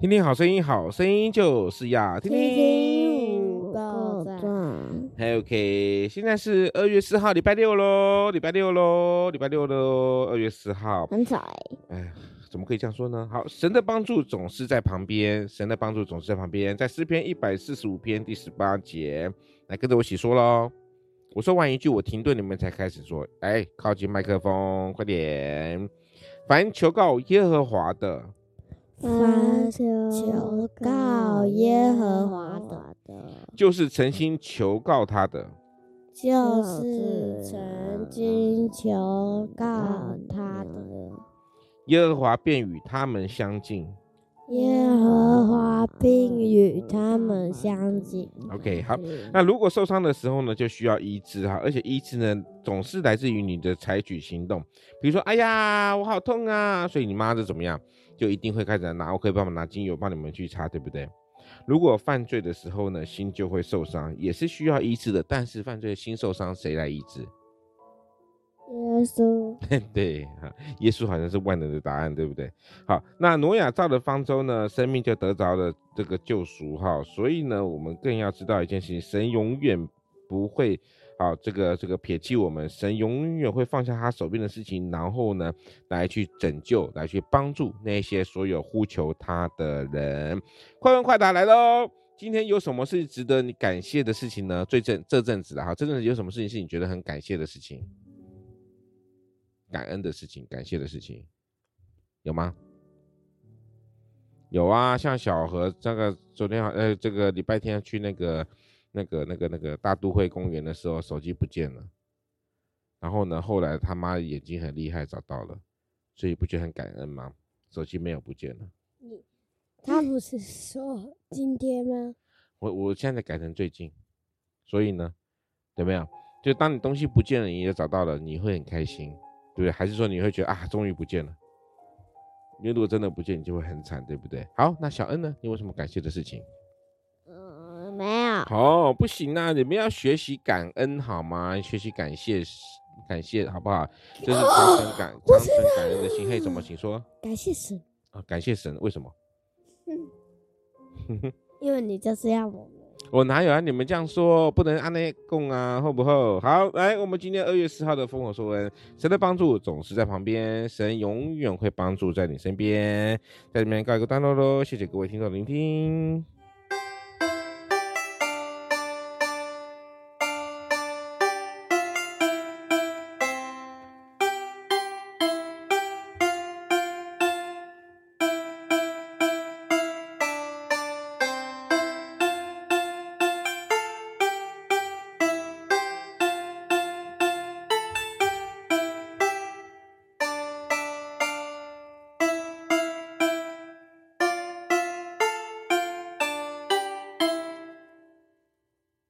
听听好声音，好声音就是要听听五个赞。OK，现在是二月四号，礼拜六喽，礼拜六喽，礼拜六喽，二月四号。很早哎。哎，怎么可以这样说呢？好，神的帮助总是在旁边，神的帮助总是在旁边，在诗篇一百四十五篇第十八节，来跟着我一起说喽。我说完一句，我停顿，你们才开始说。哎，靠近麦克风，快点。凡求告耶和华的。凡求告耶和华的，就是诚心求告他的，就是诚心求告他的，耶和华便与他们相近。耶和华并与他们相近。OK，好。那如果受伤的时候呢，就需要医治哈，而且医治呢，总是来自于你的采取行动。比如说，哎呀，我好痛啊，所以你妈就怎么样，就一定会开始拿，我可以帮忙拿精油帮你们去擦，对不对？如果犯罪的时候呢，心就会受伤，也是需要医治的。但是犯罪的心受伤，谁来医治？耶稣，对哈，耶稣好像是万能的答案，对不对？好，那挪亚造的方舟呢，生命就得着了这个救赎哈，所以呢，我们更要知道一件事情，神永远不会啊，这个这个撇弃我们，神永远会放下他手边的事情，然后呢，来去拯救，来去帮助那些所有呼求他的人。快问快答来喽！今天有什么是值得你感谢的事情呢？最近这阵子的哈，这阵子有什么事情是你觉得很感谢的事情？感恩的事情，感谢的事情，有吗？有啊，像小何这个昨天呃，这个礼拜天去那个那个那个那个大都会公园的时候，手机不见了。然后呢，后来他妈眼睛很厉害，找到了，所以不觉得很感恩吗？手机没有不见了。你他不是说今天吗？我我现在改成最近，所以呢，有没有？就当你东西不见了，你也找到了，你会很开心。对不对？还是说你会觉得啊，终于不见了？因为如果真的不见，你就会很惨，对不对？好，那小恩呢？你有什么感谢的事情？嗯，没有。哦，不行啊！你们要学习感恩好吗？学习感谢，感谢好不好？这是常存感、常存感恩的心。嘿，怎么？请说。感谢神啊！感谢神，为什么？嗯，因为你就是要我。我哪有啊？你们这样说不能按那供啊，厚不厚？好，来，我们今天二月四号的烽火说文，神的帮助总是在旁边，神永远会帮助在你身边，在里面告一个段落喽。谢谢各位听众聆听。